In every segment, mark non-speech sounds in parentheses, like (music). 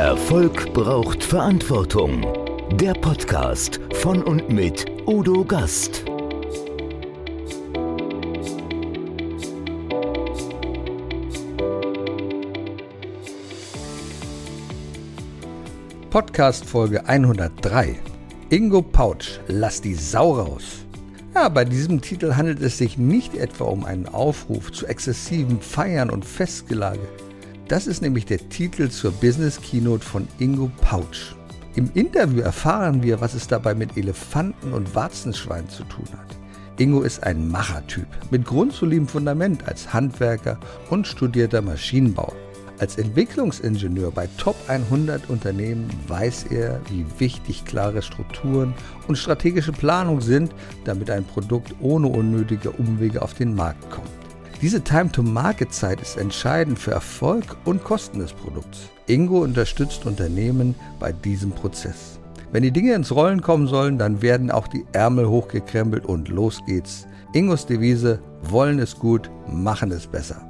Erfolg braucht Verantwortung. Der Podcast von und mit Udo Gast. Podcast Folge 103. Ingo Pautsch, lass die Sau raus. Ja, bei diesem Titel handelt es sich nicht etwa um einen Aufruf zu exzessiven Feiern und Festgelage. Das ist nämlich der Titel zur Business Keynote von Ingo Pautsch. Im Interview erfahren wir, was es dabei mit Elefanten und Warzenschweinen zu tun hat. Ingo ist ein Machertyp mit grundsolidem Fundament als Handwerker und studierter Maschinenbauer. Als Entwicklungsingenieur bei Top 100 Unternehmen weiß er, wie wichtig klare Strukturen und strategische Planung sind, damit ein Produkt ohne unnötige Umwege auf den Markt kommt. Diese Time-to-Market-Zeit ist entscheidend für Erfolg und Kosten des Produkts. Ingo unterstützt Unternehmen bei diesem Prozess. Wenn die Dinge ins Rollen kommen sollen, dann werden auch die Ärmel hochgekrempelt und los geht's. Ingos Devise, wollen es gut, machen es besser.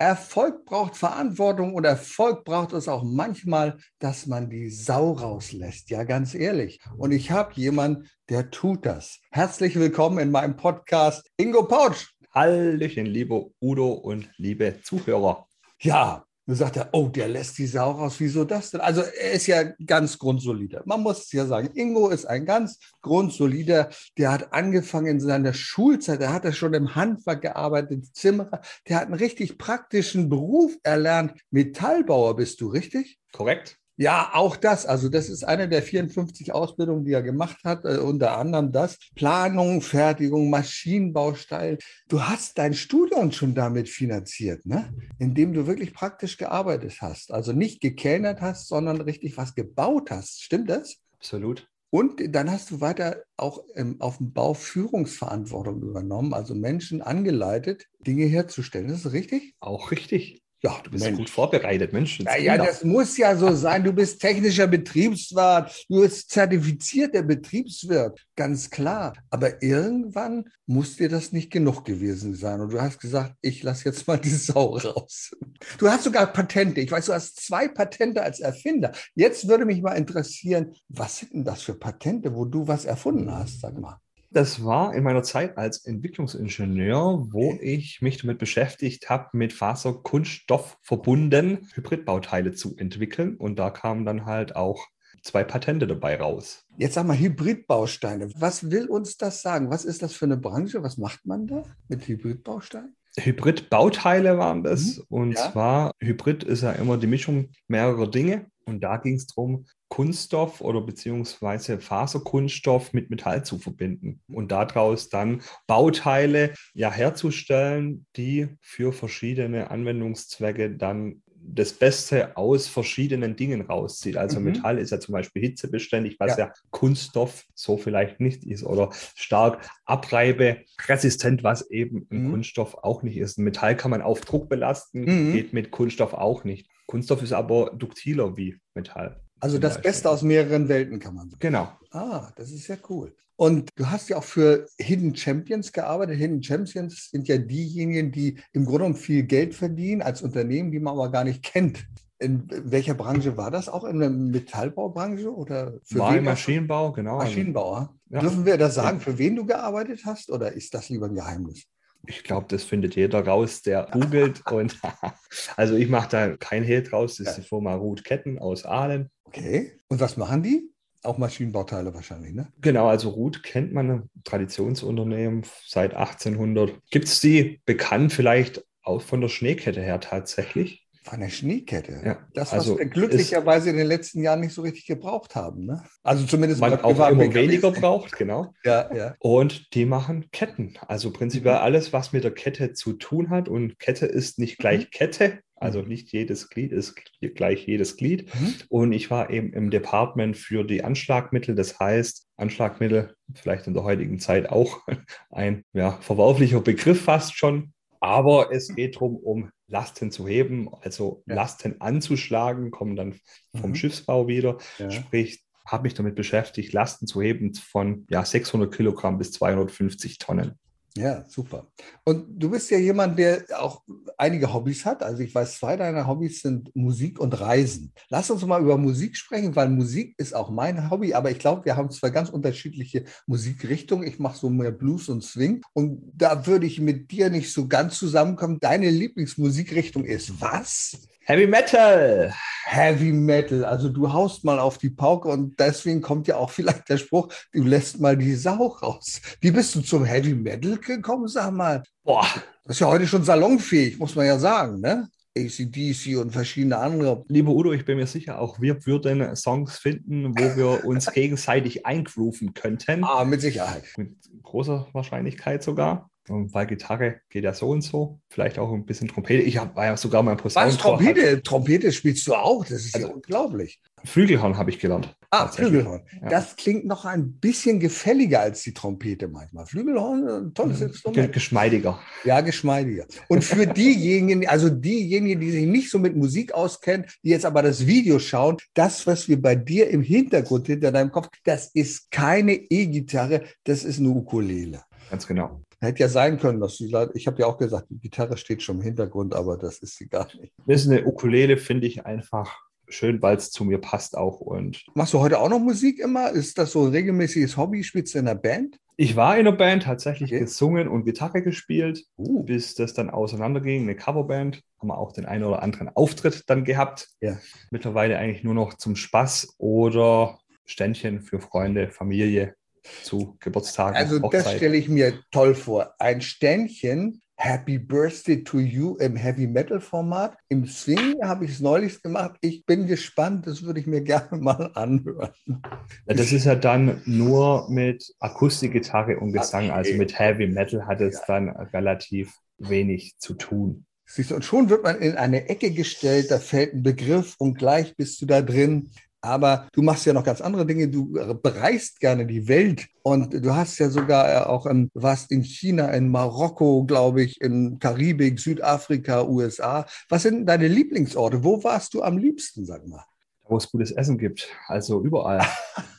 Erfolg braucht Verantwortung und Erfolg braucht es auch manchmal, dass man die Sau rauslässt. Ja, ganz ehrlich. Und ich habe jemanden, der tut das. Herzlich willkommen in meinem Podcast, Ingo Pautsch. Hallöchen, liebe Udo und liebe Zuhörer. Ja, dann sagt er, oh, der lässt die Sau raus. Wieso das denn? Also er ist ja ganz grundsolider. Man muss es ja sagen, Ingo ist ein ganz grundsolider. Der hat angefangen in seiner Schulzeit, der hat ja schon im Handwerk gearbeitet, Zimmerer. Der hat einen richtig praktischen Beruf erlernt. Metallbauer bist du, richtig? Korrekt. Ja, auch das. Also das ist eine der 54 Ausbildungen, die er gemacht hat. Äh, unter anderem das. Planung, Fertigung, Maschinenbausteil. Du hast dein Studium schon damit finanziert, ne? indem du wirklich praktisch gearbeitet hast. Also nicht gekellnert hast, sondern richtig was gebaut hast. Stimmt das? Absolut. Und dann hast du weiter auch ähm, auf dem Bau Führungsverantwortung übernommen, also Menschen angeleitet, Dinge herzustellen. Ist das richtig? Auch richtig. Ja, du bist Mensch. gut vorbereitet, Mensch. Naja, das muss ja so sein. Du bist technischer Betriebswirt, du bist zertifizierter Betriebswirt, ganz klar. Aber irgendwann muss dir das nicht genug gewesen sein. Und du hast gesagt, ich lasse jetzt mal die Sau raus. Du hast sogar Patente. Ich weiß, du hast zwei Patente als Erfinder. Jetzt würde mich mal interessieren, was sind denn das für Patente, wo du was erfunden hast, sag mal. Das war in meiner Zeit als Entwicklungsingenieur, wo ich mich damit beschäftigt habe, mit Faserkunststoff verbunden Hybridbauteile zu entwickeln. Und da kamen dann halt auch zwei Patente dabei raus. Jetzt sag mal Hybridbausteine. Was will uns das sagen? Was ist das für eine Branche? Was macht man da mit Hybridbausteinen? Hybridbauteile waren das. Mhm. Und ja. zwar, Hybrid ist ja immer die Mischung mehrerer Dinge. Und da ging es darum, Kunststoff oder beziehungsweise Faserkunststoff mit Metall zu verbinden und daraus dann Bauteile ja herzustellen, die für verschiedene Anwendungszwecke dann das Beste aus verschiedenen Dingen rauszieht. Also mhm. Metall ist ja zum Beispiel hitzebeständig, was ja. ja. Kunststoff so vielleicht nicht ist oder stark abreiberesistent, was eben ein mhm. Kunststoff auch nicht ist. Ein Metall kann man auf Druck belasten, mhm. geht mit Kunststoff auch nicht. Kunststoff ist aber duktiler wie Metall. Also das Beispiel. Beste aus mehreren Welten kann man sagen. Genau. Ah, das ist ja cool. Und du hast ja auch für Hidden Champions gearbeitet. Hidden Champions sind ja diejenigen, die im Grunde genommen viel Geld verdienen als Unternehmen, die man aber gar nicht kennt. In welcher Branche war das? Auch in der Metallbaubranche oder für war wen? Maschinenbau, genau. Maschinenbauer. Ja. Dürfen wir da sagen, für wen du gearbeitet hast oder ist das lieber ein Geheimnis? Ich glaube, das findet jeder raus, der googelt. (laughs) und (laughs) also ich mache da kein Hehl draus. Das ist die Firma Ruth Ketten aus Aalen. Okay. Und was machen die? Auch Maschinenbauteile wahrscheinlich, ne? Genau, also Ruth kennt man, ein Traditionsunternehmen seit 1800. Gibt es die bekannt vielleicht auch von der Schneekette her tatsächlich? Der Schneekette. Ja. Das, was also wir glücklicherweise in den letzten Jahren nicht so richtig gebraucht haben. Ne? Also zumindest man auch immer weniger braucht, genau. (laughs) Ja, ja. Und die machen Ketten. Also prinzipiell mhm. alles, was mit der Kette zu tun hat. Und Kette ist nicht gleich mhm. Kette. Also mhm. nicht jedes Glied ist gleich jedes Glied. Mhm. Und ich war eben im Department für die Anschlagmittel. Das heißt, Anschlagmittel, vielleicht in der heutigen Zeit auch (laughs) ein ja, verworflicher Begriff fast schon. Aber es geht darum, um Lasten zu heben, also ja. Lasten anzuschlagen, kommen dann vom mhm. Schiffsbau wieder. Ja. Sprich, habe mich damit beschäftigt, Lasten zu heben von ja, 600 Kilogramm bis 250 Tonnen. Ja, super. Und du bist ja jemand, der auch einige Hobbys hat. Also ich weiß, zwei deiner Hobbys sind Musik und Reisen. Lass uns mal über Musik sprechen, weil Musik ist auch mein Hobby, aber ich glaube, wir haben zwei ganz unterschiedliche Musikrichtungen. Ich mache so mehr Blues und Swing und da würde ich mit dir nicht so ganz zusammenkommen. Deine Lieblingsmusikrichtung ist was? Heavy Metal. Heavy Metal. Also du haust mal auf die Pauke und deswegen kommt ja auch vielleicht der Spruch, du lässt mal die Sau raus. Wie bist du zum Heavy Metal gekommen, sag mal? Boah. Das ist ja heute schon salonfähig, muss man ja sagen, ne? ACDC und verschiedene andere. Lieber Udo, ich bin mir sicher, auch wir würden Songs finden, wo wir uns (laughs) gegenseitig eingrooven könnten. Ah, mit Sicherheit. Mit großer Wahrscheinlichkeit sogar. Und bei Gitarre geht ja so und so. Vielleicht auch ein bisschen Trompete. Ich hab, war ja sogar mein Posaunenchor. Was, Trompete? Hat. Trompete spielst du auch? Das ist also, ja unglaublich. Flügelhorn habe ich gelernt. Ah, Flügelhorn. Ja. Das klingt noch ein bisschen gefälliger als die Trompete manchmal. Flügelhorn, ein tolles Instrument. Geschmeidiger. Ja, geschmeidiger. Und für diejenigen, also diejenigen, die sich nicht so mit Musik auskennen, die jetzt aber das Video schauen, das, was wir bei dir im Hintergrund hinter deinem Kopf, das ist keine E-Gitarre, das ist eine Ukulele. Ganz genau. Hätte ja sein können, dass die Leute, ich habe ja auch gesagt, die Gitarre steht schon im Hintergrund, aber das ist sie gar nicht. Das ist eine Ukulele, finde ich einfach schön, weil es zu mir passt auch. Und Machst du heute auch noch Musik immer? Ist das so ein regelmäßiges Hobby? Spielst du in einer Band? Ich war in einer Band, tatsächlich okay. gesungen und Gitarre gespielt, uh. bis das dann auseinanderging. Eine Coverband, haben wir auch den einen oder anderen Auftritt dann gehabt. Ja. Mittlerweile eigentlich nur noch zum Spaß oder Ständchen für Freunde, Familie zu Geburtstagen. Also Hochzeit. das stelle ich mir toll vor. Ein Ständchen, Happy Birthday to You im Heavy Metal Format. Im Swing habe ich es neulich gemacht. Ich bin gespannt, das würde ich mir (laughs) gerne mal anhören. Ja, das ist ja dann nur mit Akustikgitarre und Gesang. Okay. Also mit Heavy Metal hat es ja. dann relativ wenig zu tun. Siehst du, und schon wird man in eine Ecke gestellt, da fällt ein Begriff und gleich bist du da drin. Aber du machst ja noch ganz andere Dinge. Du bereist gerne die Welt und du hast ja sogar äh, auch in, warst in China, in Marokko, glaube ich, in Karibik, Südafrika, USA. Was sind deine Lieblingsorte? Wo warst du am liebsten, sag mal? Wo es gutes Essen gibt, also überall.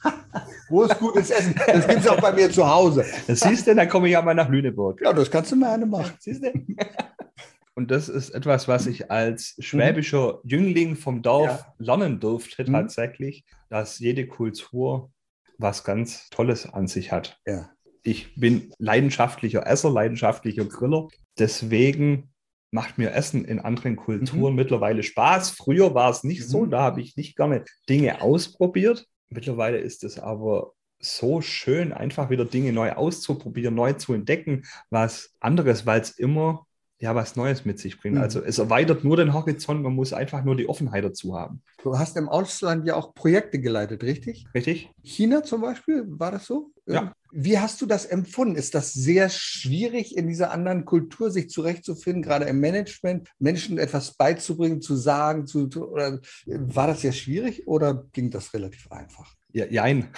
(laughs) Wo es gutes Essen? Das gibt es auch bei mir zu Hause. Das siehst du, dann komme ich ja mal nach Lüneburg. Ja, das kannst du mir eine machen. Siehst du? Und das ist etwas, was ich als schwäbischer mhm. Jüngling vom Dorf ja. lernen durfte, mhm. tatsächlich, dass jede Kultur was ganz Tolles an sich hat. Ja. Ich bin leidenschaftlicher Esser, leidenschaftlicher Griller. Deswegen macht mir Essen in anderen Kulturen mhm. mittlerweile Spaß. Früher war es nicht so, mhm. da habe ich nicht gerne Dinge ausprobiert. Mittlerweile ist es aber so schön, einfach wieder Dinge neu auszuprobieren, neu zu entdecken, was anderes, weil es immer ja was Neues mit sich bringt. Mhm. Also es erweitert nur den Horizont, man muss einfach nur die Offenheit dazu haben. Du hast im Ausland ja auch Projekte geleitet, richtig? Richtig. China zum Beispiel, war das so? Ja. Wie hast du das empfunden? Ist das sehr schwierig, in dieser anderen Kultur sich zurechtzufinden, gerade im Management, Menschen etwas beizubringen, zu sagen, zu, oder war das sehr schwierig oder ging das relativ einfach? Ja, jein.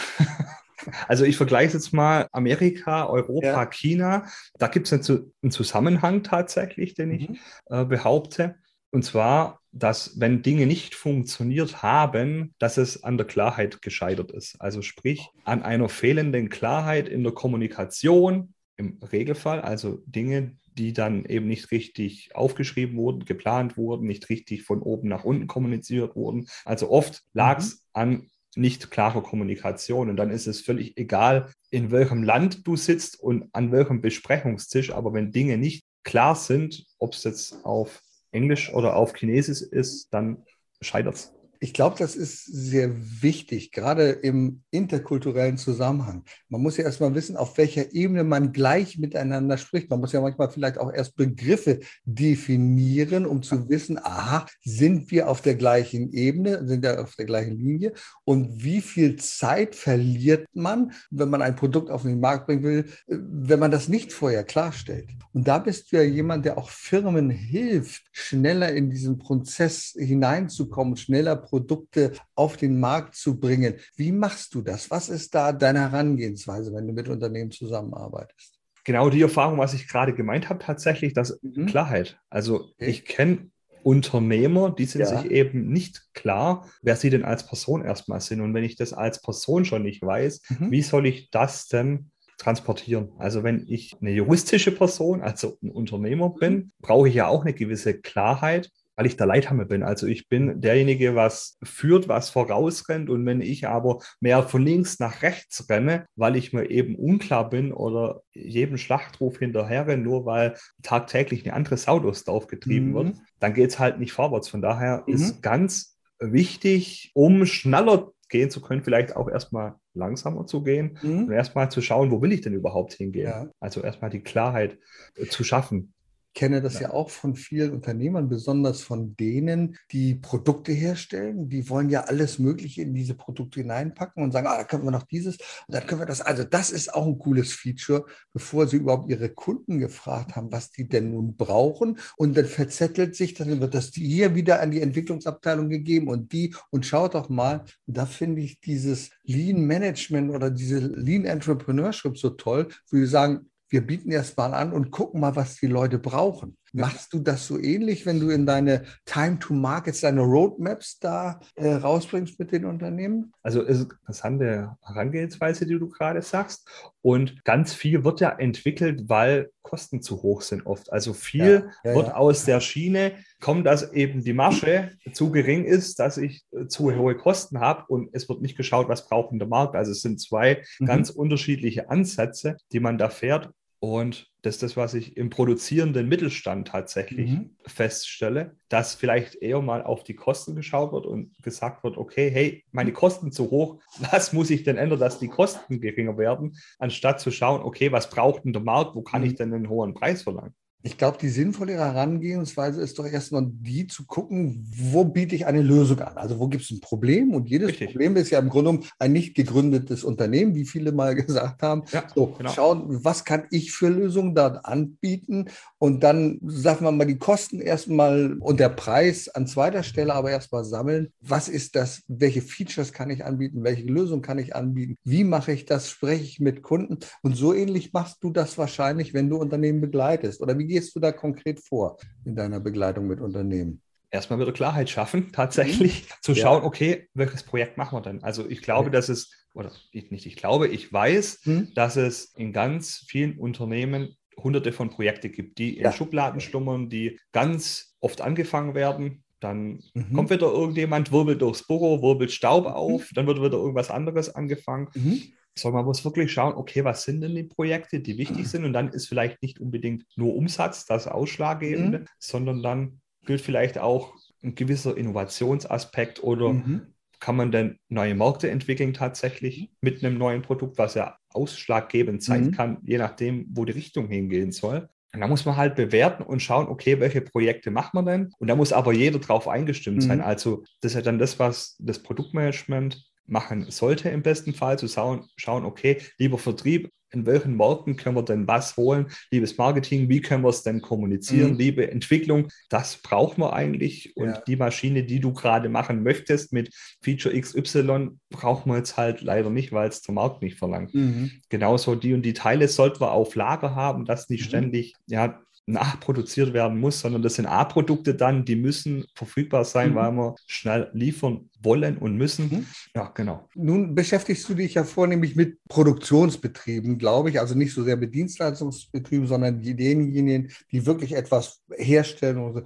Also ich vergleiche jetzt mal Amerika, Europa, ja. China. Da gibt es einen Zusammenhang tatsächlich, den ich mhm. äh, behaupte. Und zwar, dass wenn Dinge nicht funktioniert haben, dass es an der Klarheit gescheitert ist. Also sprich an einer fehlenden Klarheit in der Kommunikation im Regelfall, also Dinge, die dann eben nicht richtig aufgeschrieben wurden, geplant wurden, nicht richtig von oben nach unten kommuniziert wurden. Also oft lag es mhm. an nicht klare Kommunikation. Und dann ist es völlig egal, in welchem Land du sitzt und an welchem Besprechungstisch. Aber wenn Dinge nicht klar sind, ob es jetzt auf Englisch oder auf Chinesisch ist, dann scheitert es. Ich glaube, das ist sehr wichtig, gerade im interkulturellen Zusammenhang. Man muss ja erstmal wissen, auf welcher Ebene man gleich miteinander spricht. Man muss ja manchmal vielleicht auch erst Begriffe definieren, um zu wissen, aha, sind wir auf der gleichen Ebene, sind wir auf der gleichen Linie und wie viel Zeit verliert man, wenn man ein Produkt auf den Markt bringen will, wenn man das nicht vorher klarstellt. Und da bist du ja jemand, der auch Firmen hilft, schneller in diesen Prozess hineinzukommen, schneller Produkte auf den Markt zu bringen. Wie machst du das? Was ist da deine Herangehensweise, wenn du mit Unternehmen zusammenarbeitest? Genau die Erfahrung, was ich gerade gemeint habe, tatsächlich, das mhm. Klarheit. Also okay. ich kenne Unternehmer, die sind ja. sich eben nicht klar, wer sie denn als Person erstmal sind. Und wenn ich das als Person schon nicht weiß, mhm. wie soll ich das denn transportieren? Also wenn ich eine juristische Person, also ein Unternehmer bin, brauche ich ja auch eine gewisse Klarheit weil ich der Leithammer bin. Also ich bin derjenige, was führt, was vorausrennt. Und wenn ich aber mehr von links nach rechts renne, weil ich mir eben unklar bin oder jedem Schlachtruf hinterher renne, nur weil tagtäglich eine andere Sau durchs Dorf getrieben mhm. wird, dann geht es halt nicht vorwärts. Von daher mhm. ist ganz wichtig, um schneller gehen zu können, vielleicht auch erstmal langsamer zu gehen mhm. und erstmal zu schauen, wo will ich denn überhaupt hingehen. Ja. Also erstmal die Klarheit äh, zu schaffen kenne das ja. ja. auch von vielen Unternehmern, besonders von denen, die Produkte herstellen. Die wollen ja alles Mögliche in diese Produkte hineinpacken und sagen, ah, da können wir noch dieses und dann können wir das. Also das ist auch ein cooles Feature, bevor sie überhaupt ihre Kunden gefragt haben, was die denn nun brauchen. Und dann verzettelt sich, dann wird das hier wieder an die Entwicklungsabteilung gegeben und die und schaut doch mal. Und da finde ich dieses Lean Management oder diese Lean Entrepreneurship so toll, wo sie sagen, wir bieten erst mal an und gucken mal, was die Leute brauchen. Machst du das so ähnlich, wenn du in deine Time to Markets, deine Roadmaps da äh, rausbringst mit den Unternehmen? Also ist interessante Herangehensweise, die du gerade sagst. Und ganz viel wird ja entwickelt, weil Kosten zu hoch sind oft. Also viel ja, ja, wird ja. aus der Schiene kommt, dass eben die Masche zu gering ist, dass ich äh, zu hohe Kosten habe und es wird nicht geschaut, was braucht der Markt. Also es sind zwei mhm. ganz unterschiedliche Ansätze, die man da fährt. Und das ist das, was ich im produzierenden Mittelstand tatsächlich mhm. feststelle, dass vielleicht eher mal auf die Kosten geschaut wird und gesagt wird, okay, hey, meine Kosten zu hoch, (laughs) was muss ich denn ändern, dass die Kosten geringer werden, anstatt zu schauen, okay, was braucht denn der Markt, wo kann mhm. ich denn einen hohen Preis verlangen? Ich glaube, die sinnvolle Herangehensweise ist doch erstmal die zu gucken, wo biete ich eine Lösung an? Also wo gibt es ein Problem? Und jedes Richtig. Problem ist ja im Grunde ein nicht gegründetes Unternehmen, wie viele mal (laughs) gesagt haben. Ja, so, genau. schauen, was kann ich für Lösungen dort anbieten? Und dann, sagen wir mal, die Kosten erstmal und der Preis an zweiter Stelle aber erstmal sammeln. Was ist das? Welche Features kann ich anbieten? Welche Lösung kann ich anbieten? Wie mache ich das? Spreche ich mit Kunden? Und so ähnlich machst du das wahrscheinlich, wenn du Unternehmen begleitest. Oder wie gehst du da konkret vor in deiner Begleitung mit Unternehmen? Erstmal wieder Klarheit schaffen, tatsächlich mhm. zu schauen, ja. okay, welches Projekt machen wir denn? Also ich glaube, okay. dass es, oder ich, nicht ich glaube, ich weiß, mhm. dass es in ganz vielen Unternehmen hunderte von Projekten gibt, die in ja. Schubladen schlummern, die ganz oft angefangen werden. Dann mhm. kommt wieder irgendjemand, wirbelt durchs Büro, wirbelt Staub mhm. auf, dann wird wieder irgendwas anderes angefangen. Mhm. So, man muss wirklich schauen, okay, was sind denn die Projekte, die wichtig sind? Und dann ist vielleicht nicht unbedingt nur Umsatz das Ausschlaggebende, mhm. sondern dann gilt vielleicht auch ein gewisser Innovationsaspekt oder mhm. kann man denn neue Märkte entwickeln tatsächlich mit einem neuen Produkt, was ja ausschlaggebend sein mhm. kann, je nachdem, wo die Richtung hingehen soll. Und da muss man halt bewerten und schauen, okay, welche Projekte macht man denn? Und da muss aber jeder drauf eingestimmt sein. Mhm. Also das ist ja dann das, was das Produktmanagement machen sollte im besten Fall, zu schauen, schauen, okay, lieber Vertrieb, in welchen Märkten können wir denn was holen? Liebes Marketing, wie können wir es denn kommunizieren? Mhm. Liebe Entwicklung, das brauchen wir eigentlich. Und ja. die Maschine, die du gerade machen möchtest mit Feature XY, brauchen wir jetzt halt leider nicht, weil es der Markt nicht verlangt. Mhm. Genauso die und die Teile sollten wir auf Lager haben, dass nicht mhm. ständig ja, nachproduziert werden muss, sondern das sind A-Produkte dann, die müssen verfügbar sein, mhm. weil wir schnell liefern wollen und müssen. Mhm. Ja, genau. Nun beschäftigst du dich ja vornehmlich mit Produktionsbetrieben, glaube ich, also nicht so sehr mit Dienstleistungsbetrieben, sondern denjenigen, die wirklich etwas herstellen. Und so.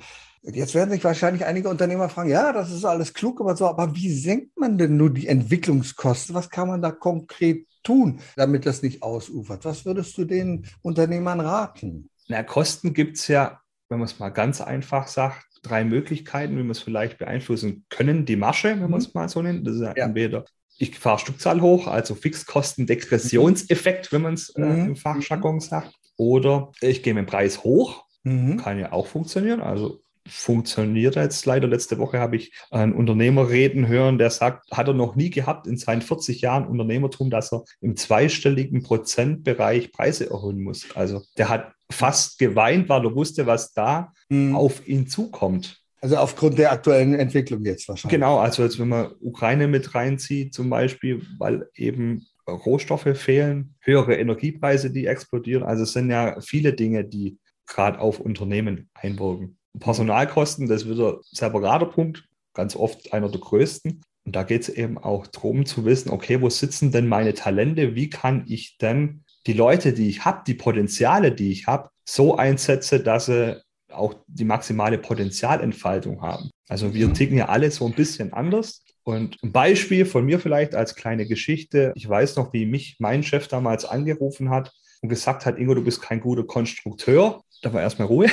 Jetzt werden sich wahrscheinlich einige Unternehmer fragen, ja, das ist alles klug, aber so, aber wie senkt man denn nur die Entwicklungskosten? Was kann man da konkret tun, damit das nicht ausufert? Was würdest du den Unternehmern raten? Na, Kosten gibt es ja, wenn man es mal ganz einfach sagt, drei Möglichkeiten, wie wir es vielleicht beeinflussen können. Die Masche, wenn man mhm. es mal so nennt. Das ist ja, ja. entweder ich fahre Stückzahl hoch, also Fixkostendegressionseffekt, wenn man es äh, mhm. im Fachjargon sagt. Oder ich gehe mit dem Preis hoch, mhm. kann ja auch funktionieren. Also funktioniert jetzt leider. Letzte Woche habe ich einen Unternehmer reden hören, der sagt, hat er noch nie gehabt in seinen 40 Jahren Unternehmertum, dass er im zweistelligen Prozentbereich Preise erhöhen muss. Also der hat fast geweint, weil er wusste, was da mhm. auf ihn zukommt. Also aufgrund der aktuellen Entwicklung jetzt wahrscheinlich. Genau, also jetzt wenn man Ukraine mit reinzieht zum Beispiel, weil eben Rohstoffe fehlen, höhere Energiepreise, die explodieren. Also es sind ja viele Dinge, die gerade auf Unternehmen einwirken. Personalkosten, das ist wieder ein separater Punkt, ganz oft einer der größten. Und da geht es eben auch darum zu wissen, okay, wo sitzen denn meine Talente? Wie kann ich denn die Leute, die ich habe, die Potenziale, die ich habe, so einsetzen, dass sie auch die maximale Potenzialentfaltung haben. Also wir mhm. ticken ja alle so ein bisschen anders. Und ein Beispiel von mir vielleicht als kleine Geschichte. Ich weiß noch, wie mich mein Chef damals angerufen hat und gesagt hat, Ingo, du bist kein guter Konstrukteur. Da war erstmal Ruhe.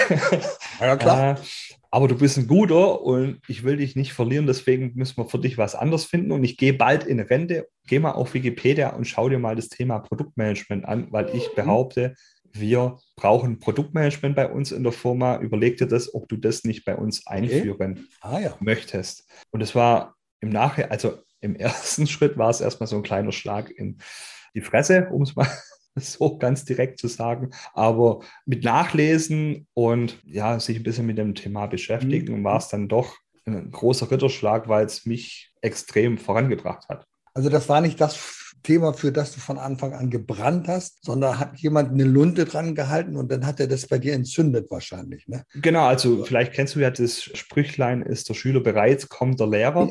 Ja, klar. (laughs) Aber du bist ein guter und ich will dich nicht verlieren, deswegen müssen wir für dich was anderes finden. Und ich gehe bald in Rente. Geh mal auf Wikipedia und schau dir mal das Thema Produktmanagement an, weil ich mhm. behaupte, wir brauchen Produktmanagement bei uns in der Firma. Überleg dir das, ob du das nicht bei uns einführen okay. ah, ja. möchtest. Und es war im Nachhinein, also im (laughs) ersten Schritt war es erstmal so ein kleiner Schlag in die Fresse, um es mal (laughs) so ganz direkt zu sagen. Aber mit Nachlesen und ja, sich ein bisschen mit dem Thema beschäftigen, mhm. war es dann doch ein großer Ritterschlag, weil es mich extrem vorangebracht hat. Also das war nicht das Thema, für das du von Anfang an gebrannt hast, sondern hat jemand eine Lunte dran gehalten und dann hat er das bei dir entzündet wahrscheinlich. Ne? Genau, also vielleicht kennst du ja das Sprüchlein, ist der Schüler bereit, kommt der Lehrer.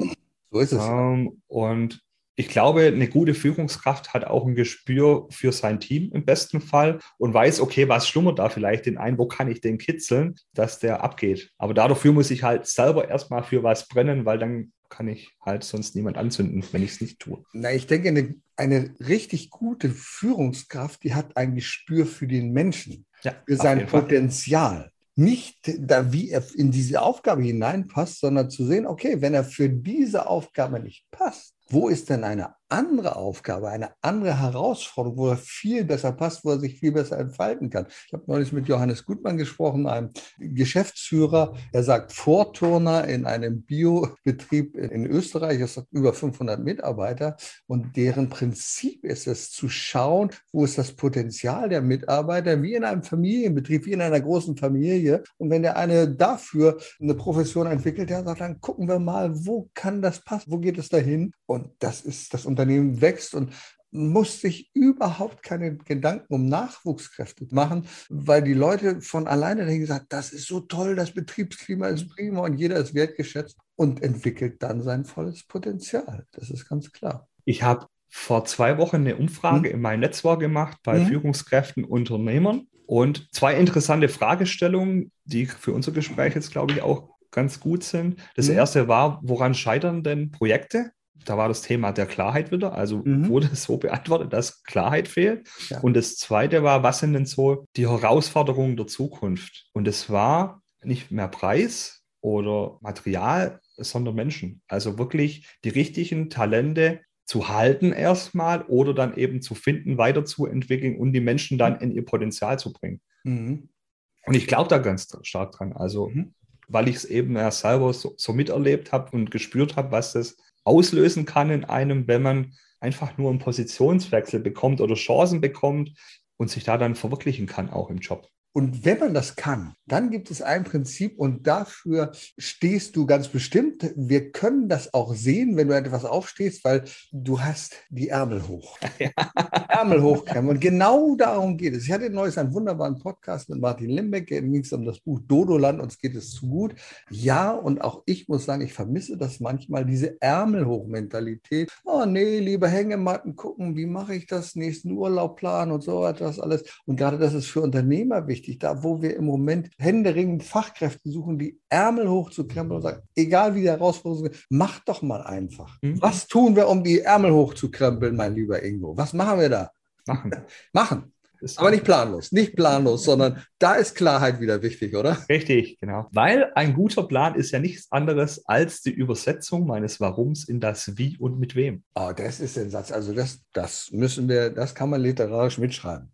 So ist es. Ähm, und ich glaube, eine gute Führungskraft hat auch ein Gespür für sein Team im besten Fall und weiß, okay, was schlummert da vielleicht in ein, wo kann ich den kitzeln, dass der abgeht. Aber dafür muss ich halt selber erstmal für was brennen, weil dann kann ich halt sonst niemand anzünden, wenn ich es nicht tue. Na, ich denke, eine, eine richtig gute Führungskraft, die hat ein Gespür für den Menschen, ja, für sein Potenzial. Fall nicht da, wie er in diese Aufgabe hineinpasst, sondern zu sehen, okay, wenn er für diese Aufgabe nicht passt, wo ist denn eine andere Aufgabe, eine andere Herausforderung, wo er viel besser passt, wo er sich viel besser entfalten kann. Ich habe neulich mit Johannes Gutmann gesprochen, einem Geschäftsführer. Er sagt Vorturner in einem Biobetrieb in Österreich. Es hat über 500 Mitarbeiter und deren Prinzip ist es zu schauen, wo ist das Potenzial der Mitarbeiter, wie in einem Familienbetrieb, wie in einer großen Familie. Und wenn der eine dafür eine Profession entwickelt, der sagt, dann gucken wir mal, wo kann das passen, wo geht es dahin? Und das ist das Unternehmen Unternehmen wächst und muss sich überhaupt keine Gedanken um Nachwuchskräfte machen, weil die Leute von alleine dann gesagt, das ist so toll, das Betriebsklima ist prima und jeder ist wertgeschätzt und entwickelt dann sein volles Potenzial. Das ist ganz klar. Ich habe vor zwei Wochen eine Umfrage hm. in meinem Netzwerk gemacht bei hm. Führungskräften, Unternehmern und zwei interessante Fragestellungen, die für unser Gespräch jetzt, glaube ich, auch ganz gut sind. Das hm. erste war, woran scheitern denn Projekte? Da war das Thema der Klarheit wieder. Also mhm. wurde so beantwortet, dass Klarheit fehlt. Ja. Und das zweite war, was sind denn so die Herausforderungen der Zukunft? Und es war nicht mehr Preis oder Material, sondern Menschen. Also wirklich die richtigen Talente zu halten erstmal oder dann eben zu finden, weiterzuentwickeln und die Menschen dann in ihr Potenzial zu bringen. Mhm. Und ich glaube da ganz stark dran. Also, mhm. weil ich es eben ja selber so, so miterlebt habe und gespürt habe, was das auslösen kann in einem, wenn man einfach nur einen Positionswechsel bekommt oder Chancen bekommt und sich da dann verwirklichen kann, auch im Job. Und wenn man das kann, dann gibt es ein Prinzip und dafür stehst du ganz bestimmt. Wir können das auch sehen, wenn du etwas aufstehst, weil du hast die Ärmel hoch. (laughs) Ja. Ärmel hochkrempeln. Und genau darum geht es. Ich hatte neulich einen wunderbaren Podcast mit Martin Limbeck. Da ging es um das Buch Dodoland, uns geht es zu gut. Ja, und auch ich muss sagen, ich vermisse das manchmal, diese Ärmel hoch Mentalität. Oh nee, lieber Hängematten gucken, wie mache ich das, nächsten Urlaub planen und so etwas alles. Und gerade das ist für Unternehmer wichtig wichtig, da wo wir im Moment händeringend Fachkräfte suchen, die Ärmel hochzukrempeln und sagen, egal wie die Herausforderungen sind, mach doch mal einfach. Mhm. Was tun wir, um die Ärmel hochzukrempeln, mein lieber Ingo? Was machen wir da? Machen. (laughs) machen. Aber nicht planlos, nicht planlos, sondern da ist Klarheit wieder wichtig, oder? Richtig, genau. Weil ein guter Plan ist ja nichts anderes als die Übersetzung meines Warums in das Wie und mit wem. Oh, das ist der Satz. Also das, das müssen wir, das kann man literarisch mitschreiben.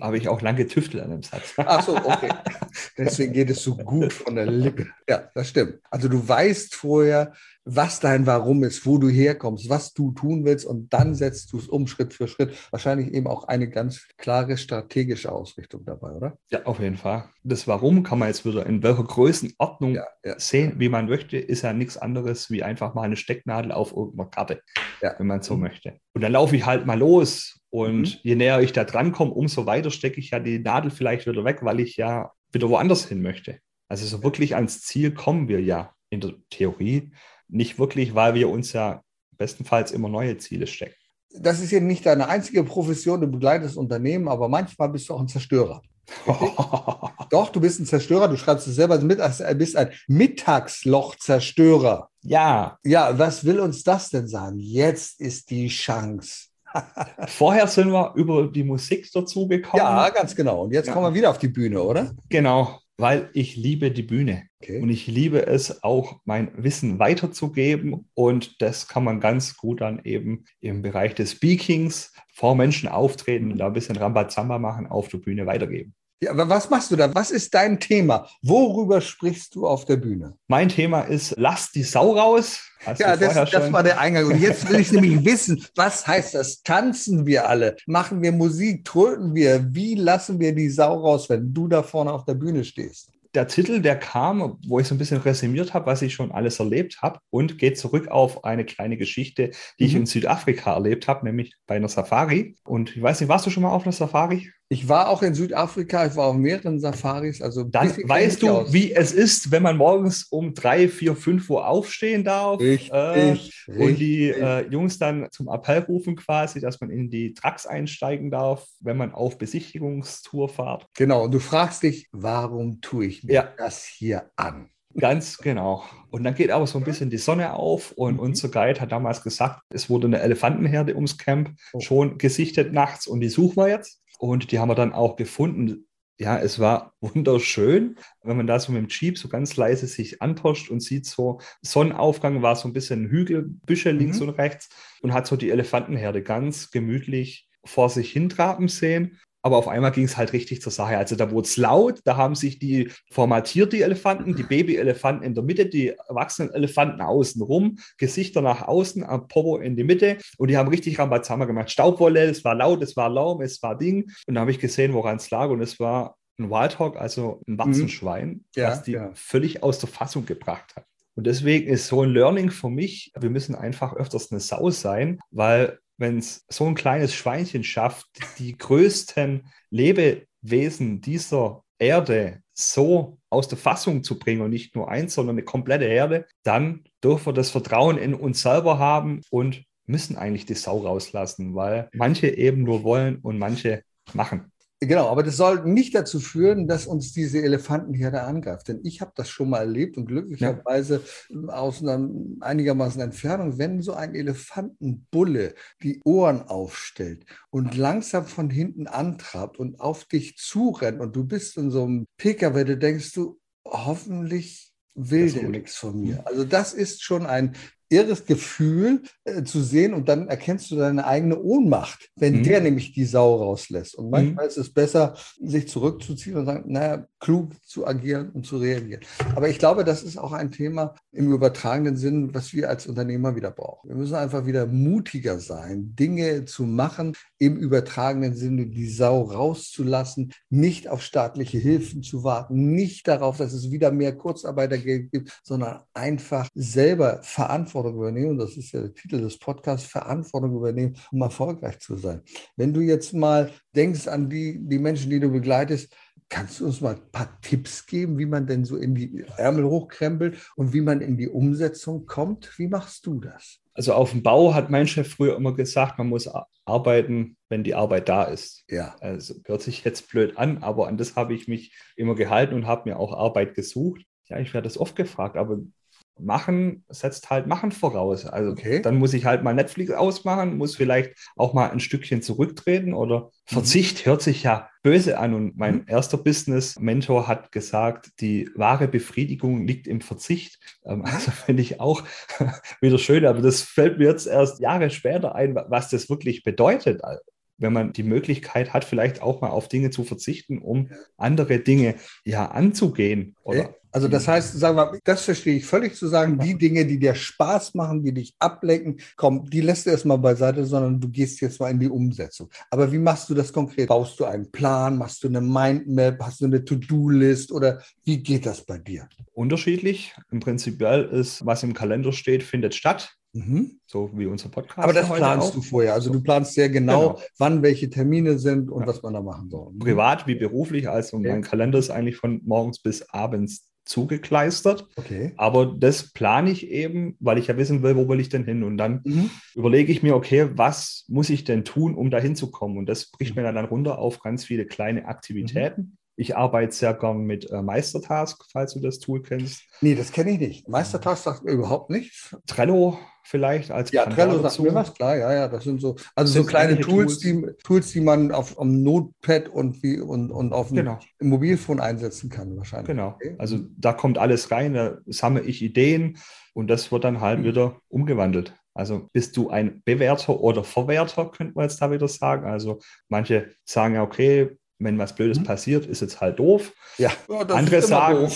Habe ich auch lange getüftelt an dem Satz. Ach so, okay. (laughs) Deswegen geht es so gut von der Lippe. Ja, das stimmt. Also du weißt vorher, was dein Warum ist, wo du herkommst, was du tun willst und dann setzt du es um Schritt für Schritt. Wahrscheinlich eben auch eine ganz klare strategische Ausrichtung dabei, oder? Ja, auf jeden Fall. Das Warum kann man jetzt wieder in welcher Größenordnung ja, ja. sehen, wie man möchte, ist ja nichts anderes wie einfach mal eine Stecknadel auf irgendeiner Karte, ja. wenn man so mhm. möchte. Und dann laufe ich halt mal los und mhm. je näher ich da dran komme, umso weiter stecke ich ja die Nadel vielleicht wieder weg, weil ich ja wieder woanders hin möchte. Also so wirklich ans Ziel kommen wir ja in der Theorie nicht wirklich, weil wir uns ja bestenfalls immer neue Ziele stecken. Das ist ja nicht deine einzige Profession, du begleitest Unternehmen, aber manchmal bist du auch ein Zerstörer. (laughs) Doch, du bist ein Zerstörer, du schreibst es selber mit, du bist ein Mittagsloch-Zerstörer. Ja. Ja, was will uns das denn sagen? Jetzt ist die Chance. (laughs) Vorher sind wir über die Musik dazu gekommen. Ja, ganz genau. Und jetzt ja. kommen wir wieder auf die Bühne, oder? Genau weil ich liebe die Bühne. Okay. Und ich liebe es auch, mein Wissen weiterzugeben. Und das kann man ganz gut dann eben im Bereich des Speakings vor Menschen auftreten und da ein bisschen Rambazamba machen, auf der Bühne weitergeben. Ja, aber was machst du da? Was ist dein Thema? Worüber sprichst du auf der Bühne? Mein Thema ist, lass die Sau raus. Hast ja, das, das, war der Eingang. Und jetzt will ich (laughs) nämlich wissen, was heißt das? Tanzen wir alle? Machen wir Musik? Tröten wir? Wie lassen wir die Sau raus, wenn du da vorne auf der Bühne stehst? der Titel, der kam, wo ich so ein bisschen resümiert habe, was ich schon alles erlebt habe und geht zurück auf eine kleine Geschichte, die mhm. ich in Südafrika erlebt habe, nämlich bei einer Safari. Und ich weiß nicht, warst du schon mal auf einer Safari? Ich war auch in Südafrika, ich war auf mehreren Safaris. Also Dann weißt du, aus. wie es ist, wenn man morgens um drei, vier, fünf Uhr aufstehen darf. Richtig, äh, und die äh, Jungs dann zum Appell rufen quasi, dass man in die Trucks einsteigen darf, wenn man auf Besichtigungstour fährt. Genau, und du fragst dich, warum tue ich mir ja. das hier an? Ganz genau. Und dann geht aber so ein bisschen die Sonne auf und mhm. unser Guide hat damals gesagt, es wurde eine Elefantenherde ums Camp oh. schon gesichtet nachts und die suchen wir jetzt. Und die haben wir dann auch gefunden. Ja, es war wunderschön, wenn man da so mit dem Jeep so ganz leise sich antauscht und sieht so, Sonnenaufgang war so ein bisschen Hügelbüsche mhm. links und rechts und hat so die Elefantenherde ganz gemütlich vor sich hintraben sehen. Aber auf einmal ging es halt richtig zur Sache. Also da wurde es laut, da haben sich die formatiert, die Elefanten, die Baby-Elefanten in der Mitte, die erwachsenen Elefanten außen rum, Gesichter nach außen, am Popo in die Mitte und die haben richtig Rambazamba gemacht. Staubwolle, es war laut, es war Laum, es war Ding. Und da habe ich gesehen, woran es lag und es war ein Wildhawk, also ein Watzenschwein, mhm. ja, was die ja. völlig aus der Fassung gebracht hat. Und deswegen ist so ein Learning für mich, wir müssen einfach öfters eine Sau sein, weil wenn es so ein kleines Schweinchen schafft, die größten Lebewesen dieser Erde so aus der Fassung zu bringen und nicht nur eins, sondern eine komplette Herde, dann dürfen wir das Vertrauen in uns selber haben und müssen eigentlich die Sau rauslassen, weil manche eben nur wollen und manche machen. Genau, aber das soll nicht dazu führen, dass uns diese Elefantenherde angreift. Denn ich habe das schon mal erlebt und glücklicherweise ja. aus einer einigermaßen Entfernung, wenn so ein Elefantenbulle die Ohren aufstellt und langsam von hinten antrabt und auf dich zurennt und du bist in so einem PKW, du denkst du, hoffentlich will der nichts von mir. Mhm. Also das ist schon ein irres Gefühl äh, zu sehen und dann erkennst du deine eigene Ohnmacht, wenn mhm. der nämlich die Sau rauslässt. Und manchmal mhm. ist es besser, sich zurückzuziehen und sagen, naja, klug zu agieren und zu reagieren. Aber ich glaube, das ist auch ein Thema im übertragenen Sinn, was wir als Unternehmer wieder brauchen. Wir müssen einfach wieder mutiger sein, Dinge zu machen, im übertragenen Sinne die Sau rauszulassen, nicht auf staatliche Hilfen zu warten, nicht darauf, dass es wieder mehr Kurzarbeitergeld gibt, sondern einfach selber Verantwortung Verantwortung übernehmen, das ist ja der Titel des Podcasts, Verantwortung übernehmen, um erfolgreich zu sein. Wenn du jetzt mal denkst an die, die Menschen, die du begleitest, kannst du uns mal ein paar Tipps geben, wie man denn so in die Ärmel hochkrempelt und wie man in die Umsetzung kommt? Wie machst du das? Also auf dem Bau hat mein Chef früher immer gesagt, man muss arbeiten, wenn die Arbeit da ist. Ja. Also hört sich jetzt blöd an, aber an das habe ich mich immer gehalten und habe mir auch Arbeit gesucht. Ja, ich werde das oft gefragt, aber Machen setzt halt Machen voraus. Also okay. dann muss ich halt mal Netflix ausmachen, muss vielleicht auch mal ein Stückchen zurücktreten oder mhm. Verzicht hört sich ja böse an. Und mein mhm. erster Business-Mentor hat gesagt, die wahre Befriedigung liegt im Verzicht. Ähm, mhm. also finde ich auch (laughs) wieder schön, aber das fällt mir jetzt erst Jahre später ein, was das wirklich bedeutet wenn man die Möglichkeit hat, vielleicht auch mal auf Dinge zu verzichten, um andere Dinge ja anzugehen. Oder also das heißt, sagen wir, das verstehe ich völlig zu sagen, die Dinge, die dir Spaß machen, die dich ablenken, komm, die lässt du erstmal beiseite, sondern du gehst jetzt mal in die Umsetzung. Aber wie machst du das konkret? Baust du einen Plan? Machst du eine Mindmap? Hast du eine To-Do-List? Oder wie geht das bei dir? Unterschiedlich. Im Prinzip ist, was im Kalender steht, findet statt. Mhm. So wie unser Podcast. Aber das planst auch. du vorher. Also du planst sehr genau, genau, wann welche Termine sind und ja. was man da machen soll. Privat wie beruflich. Also okay. mein Kalender ist eigentlich von morgens bis abends zugekleistert. Okay. Aber das plane ich eben, weil ich ja wissen will, wo will ich denn hin? Und dann mhm. überlege ich mir, okay, was muss ich denn tun, um da hinzukommen? Und das bricht mhm. mir dann runter auf ganz viele kleine Aktivitäten. Mhm. Ich arbeite sehr gern mit äh, Meistertask, falls du das Tool kennst. Nee, das kenne ich nicht. Meistertask sagt mir überhaupt nichts. Trello vielleicht als Ja, Trello sagt mir was, klar, ja, ja. Das sind so, also sind so kleine Tools, Tools, Die, Tools, die man auf am Notepad und, wie, und, und auf dem genau. Mobilfon einsetzen kann, wahrscheinlich. Genau. Okay. Also da kommt alles rein, da sammle ich Ideen und das wird dann halt mhm. wieder umgewandelt. Also bist du ein Bewerter oder Verwerter, könnte man jetzt da wieder sagen. Also manche sagen ja, okay, wenn was Blödes mhm. passiert, ist jetzt halt doof. Ja, Andere sagen,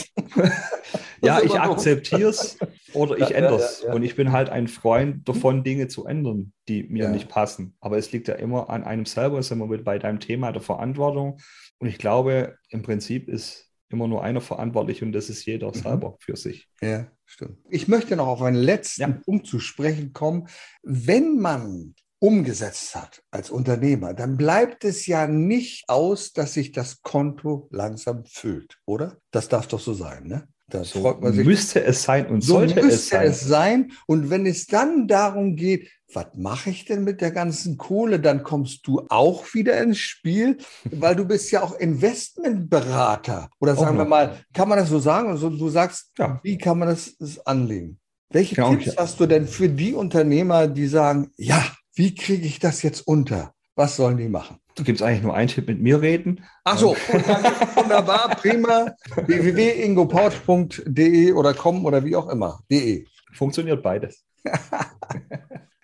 (laughs) ja, ich akzeptiere es oder ich ja, ändere es. Ja, ja, Und ich bin halt ein Freund davon, Dinge zu ändern, die mir nicht passen. Aber es liegt ja immer an einem selber, sind wir mit bei deinem Thema der Verantwortung. Und ich glaube, im Prinzip ist immer nur einer verantwortlich und das ist jeder mhm. selber für sich. Ja, stimmt. Ich möchte noch auf einen letzten Punkt zu sprechen kommen. Wenn man umgesetzt hat als Unternehmer, dann bleibt es ja nicht aus, dass sich das Konto langsam füllt, oder? Das darf doch so sein, ne? Das so freut man sich. Müsste es sein und so sollte es sein. es sein. Und wenn es dann darum geht, was mache ich denn mit der ganzen Kohle, dann kommst du auch wieder ins Spiel, (laughs) weil du bist ja auch Investmentberater. Oder sagen wir mal, kann man das so sagen? Also du sagst, ja. wie kann man das, das anlegen? Welche ja, Tipps hast du denn für die Unternehmer, die sagen, ja, wie kriege ich das jetzt unter? Was sollen die machen? Du gibst eigentlich nur einen Tipp mit mir reden. Ach so, wunderbar, prima. www.ingopouch.de oder com oder wie auch immer. De. Funktioniert beides. (laughs)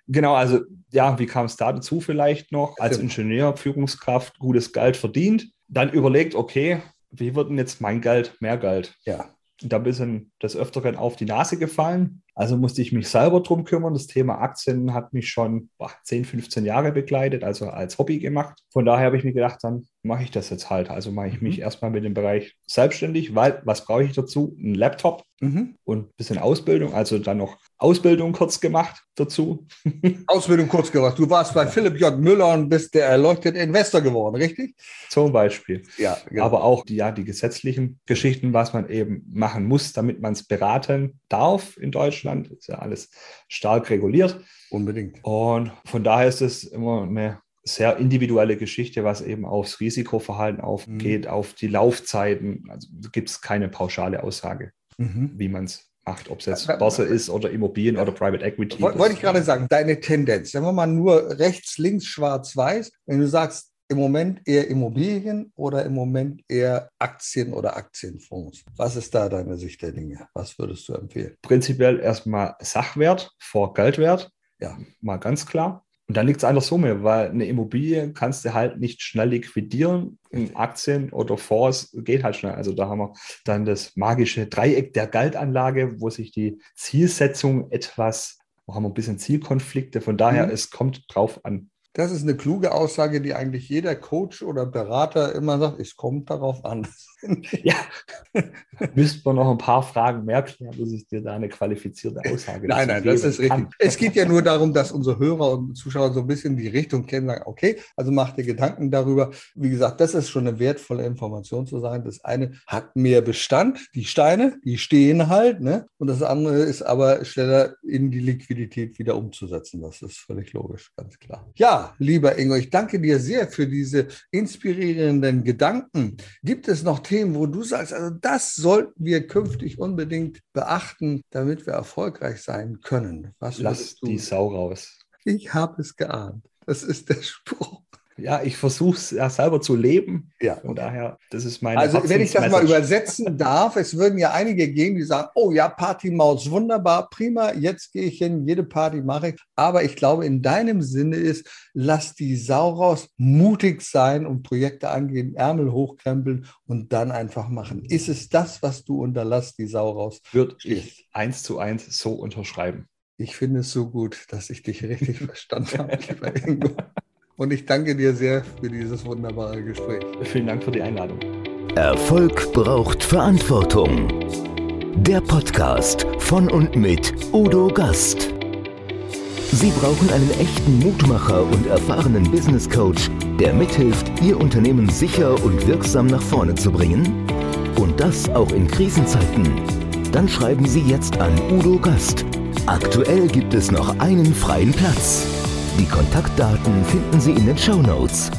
genau, also ja, wie kam es da dazu vielleicht noch? Als Ingenieur, Führungskraft, gutes Geld verdient. Dann überlegt, okay, wie wird denn jetzt mein Geld mehr Geld? Ja. Da ein bisschen des Öfteren auf die Nase gefallen. Also musste ich mich selber drum kümmern. Das Thema Aktien hat mich schon boah, 10, 15 Jahre begleitet, also als Hobby gemacht. Von daher habe ich mir gedacht, dann mache ich das jetzt halt. Also mache ich mhm. mich erstmal mit dem Bereich selbstständig, weil was brauche ich dazu? Ein Laptop mhm. und ein bisschen Ausbildung. Also dann noch Ausbildung kurz gemacht dazu. (laughs) Ausbildung kurz gemacht. Du warst bei Philipp J. Müller und bist der erleuchtete Investor geworden, richtig? Zum Beispiel. Ja, genau. Aber auch die, ja, die gesetzlichen Geschichten, was man eben machen muss, damit man es beraten darf in Deutschland Deutschland. Ist ja alles stark reguliert. Unbedingt. Und von daher ist es immer eine sehr individuelle Geschichte, was eben aufs Risikoverhalten aufgeht, mhm. auf die Laufzeiten. Also gibt es keine pauschale Aussage, mhm. wie man es macht, ob es jetzt Börse ist oder Immobilien oder Private Equity. Wollte ich gerade sagen, deine Tendenz, wenn man nur rechts, links, schwarz, weiß, wenn du sagst, im Moment eher Immobilien oder im Moment eher Aktien oder Aktienfonds? Was ist da deine Sicht der Dinge? Was würdest du empfehlen? Prinzipiell erstmal Sachwert vor Geldwert. Ja, mal ganz klar. Und dann liegt es an der Summe, weil eine Immobilie kannst du halt nicht schnell liquidieren. In Aktien oder Fonds geht halt schnell. Also da haben wir dann das magische Dreieck der Geldanlage, wo sich die Zielsetzung etwas, wo haben wir ein bisschen Zielkonflikte. Von daher, mhm. es kommt drauf an. Das ist eine kluge Aussage, die eigentlich jeder Coach oder Berater immer sagt, es kommt darauf an. (laughs) ja, müsste man noch ein paar Fragen mehr klären, bis ich dir da eine qualifizierte Aussage Nein, nein, das ist richtig. Es geht ja nur darum, dass unsere Hörer und Zuschauer so ein bisschen die Richtung kennen, sagen, okay, also mach dir Gedanken darüber. Wie gesagt, das ist schon eine wertvolle Information zu sein. Das eine hat mehr Bestand, die Steine, die stehen halt, ne? Und das andere ist aber schneller in die Liquidität wieder umzusetzen. Das ist völlig logisch, ganz klar. Ja, Ja, lieber Ingo, ich danke dir sehr für diese inspirierenden Gedanken. Gibt es noch Themen, wo du sagst, also das sollten wir künftig unbedingt beachten, damit wir erfolgreich sein können? Was Lass die Sau raus. Ich habe es geahnt. Das ist der Spruch ja, ich versuche es ja selber zu leben. Ja. Von daher, das ist meine Also, wenn ich das mal übersetzen (laughs) darf, es würden ja einige gehen, die sagen, oh ja, Partymaus, wunderbar, prima, jetzt gehe ich hin, jede Party mache ich. Aber ich glaube, in deinem Sinne ist, lass die Sau raus, mutig sein und Projekte angehen, Ärmel hochkrempeln und dann einfach machen. Ist es das, was du unter Lass die Sau raus? Würde ich eins zu eins so unterschreiben. Ich finde es so gut, dass ich dich richtig (laughs) verstanden habe, lieber Ingo. Und ich danke dir sehr für dieses wunderbare Gespräch. Vielen Dank für die Einladung. Erfolg braucht Verantwortung. Der Podcast von und mit Udo Gast. Sie brauchen einen echten Mutmacher und erfahrenen Business Coach, der mithilft, Ihr Unternehmen sicher und wirksam nach vorne zu bringen? Und das auch in Krisenzeiten? Dann schreiben Sie jetzt an Udo Gast. Aktuell gibt es noch einen freien Platz. Die Kontaktdaten finden Sie in den Show Notes.